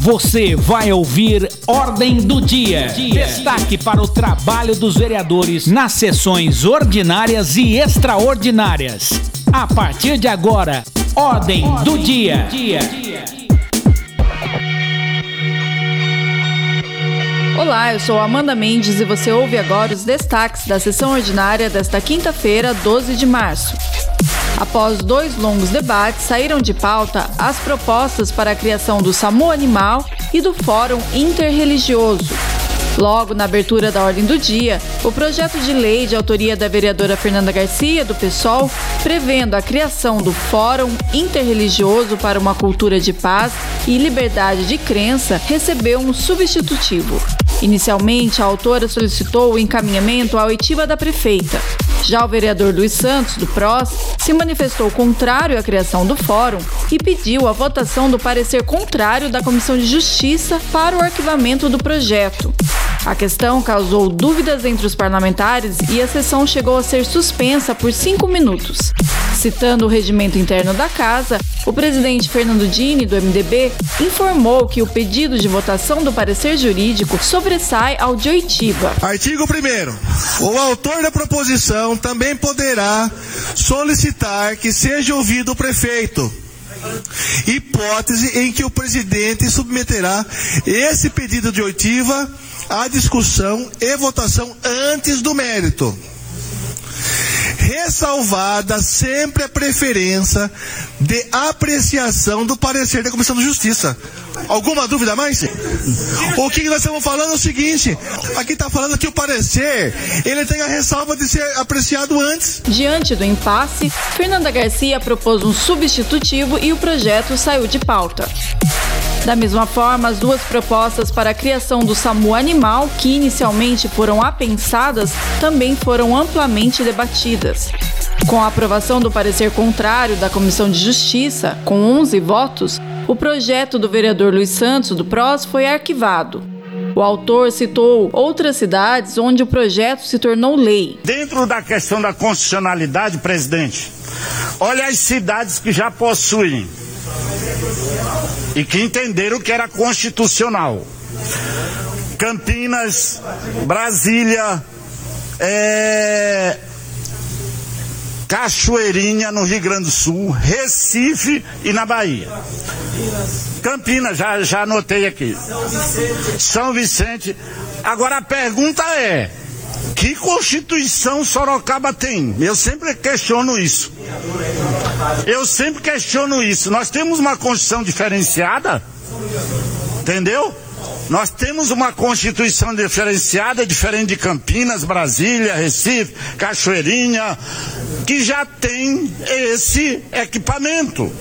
Você vai ouvir Ordem do Dia. Destaque para o trabalho dos vereadores nas sessões ordinárias e extraordinárias. A partir de agora, Ordem, do Dia. Olá, eu sou Amanda Mendes e você ouve agora os destaques da sessão ordinária desta quinta-feira, 12 de março. Após dois longos debates, saíram de pauta as propostas para a criação do SAMU Animal e do Fórum Interreligioso. Logo na abertura da ordem do dia, o projeto de lei de autoria da vereadora Fernanda Garcia, do PSOL, prevendo a criação do Fórum Interreligioso para uma Cultura de Paz e Liberdade de Crença, recebeu um substitutivo. Inicialmente, a autora solicitou o encaminhamento à oitiva da prefeita, já o vereador Luiz Santos, do PROS, se manifestou contrário à criação do fórum e pediu a votação do parecer contrário da Comissão de Justiça para o arquivamento do projeto. A questão causou dúvidas entre os parlamentares e a sessão chegou a ser suspensa por cinco minutos. Citando o regimento interno da casa, o presidente Fernando Dini, do MDB, informou que o pedido de votação do parecer jurídico sobressai ao de oitiva. Artigo 1. O autor da proposição também poderá solicitar que seja ouvido o prefeito. Hipótese em que o presidente submeterá esse pedido de oitiva à discussão e votação antes do mérito ressalvada sempre a preferência de apreciação do parecer da Comissão de Justiça. Alguma dúvida mais? O que nós estamos falando é o seguinte: aqui está falando que o parecer ele tem a ressalva de ser apreciado antes. Diante do impasse, Fernanda Garcia propôs um substitutivo e o projeto saiu de pauta. Da mesma forma, as duas propostas para a criação do SAMU Animal, que inicialmente foram apensadas, também foram amplamente debatidas. Com a aprovação do parecer contrário da Comissão de Justiça, com 11 votos, o projeto do vereador Luiz Santos, do PROS, foi arquivado. O autor citou outras cidades onde o projeto se tornou lei. Dentro da questão da constitucionalidade, presidente, olha as cidades que já possuem e que entenderam que era constitucional. Campinas, Brasília, é, Cachoeirinha no Rio Grande do Sul, Recife e na Bahia. Campinas, já, já anotei aqui. São Vicente. Agora a pergunta é: que Constituição Sorocaba tem? Eu sempre questiono isso. Eu sempre questiono isso. Nós temos uma Constituição diferenciada? Entendeu? Nós temos uma Constituição diferenciada, diferente de Campinas, Brasília, Recife, Cachoeirinha, que já tem esse equipamento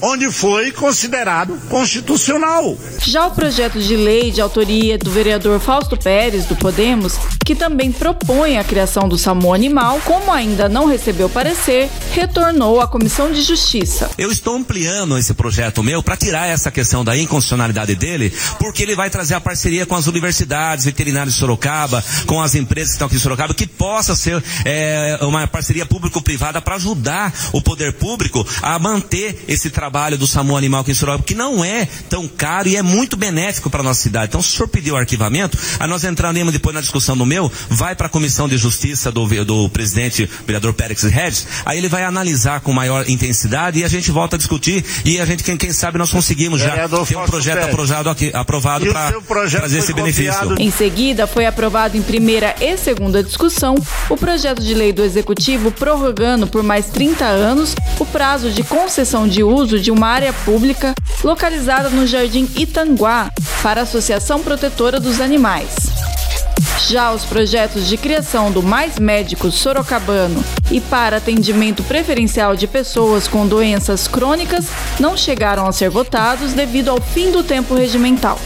onde foi considerado constitucional. Já o projeto de lei de autoria do vereador Fausto Pérez, do Podemos, que também propõe a criação do SAMU Animal, como ainda não recebeu parecer, retornou à Comissão de Justiça. Eu estou ampliando esse projeto meu para tirar essa questão da inconstitucionalidade dele, porque ele vai trazer a parceria com as universidades, veterinários de Sorocaba, com as empresas que estão aqui em Sorocaba, que possa ser é, uma parceria público-privada para ajudar o poder público a manter esse trabalho do SAMU Animal aqui em Sorocaba, que não é tão caro e é muito benéfico para nossa cidade. Então, se o senhor pediu o arquivamento, a nós entraremos depois na discussão do meu, vai para a Comissão de Justiça do, do presidente, vereador Pérez Regis, aí ele vai analisar com maior intensidade e a gente volta a discutir e a gente, quem, quem sabe, nós conseguimos já ter um projeto aprovado, aqui, aprovado para trazer esse benefício. Em seguida, foi aprovado em primeira e segunda discussão o projeto de lei do Executivo prorrogando por mais 30 anos o prazo de concessão de uso de uma área pública localizada no Jardim Itanguá para a Associação Protetora dos Animais. Já os projetos de criação do Mais Médicos Sorocabano e para atendimento preferencial de pessoas com doenças crônicas não chegaram a ser votados devido ao fim do tempo regimental.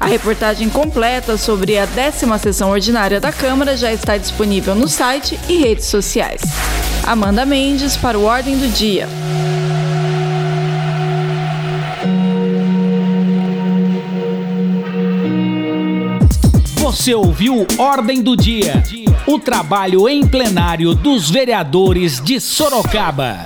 A reportagem completa sobre a décima sessão ordinária da Câmara já está disponível no site e redes sociais. Amanda Mendes para o Ordem do Dia. Você ouviu Ordem do Dia, o trabalho em plenário dos vereadores de Sorocaba.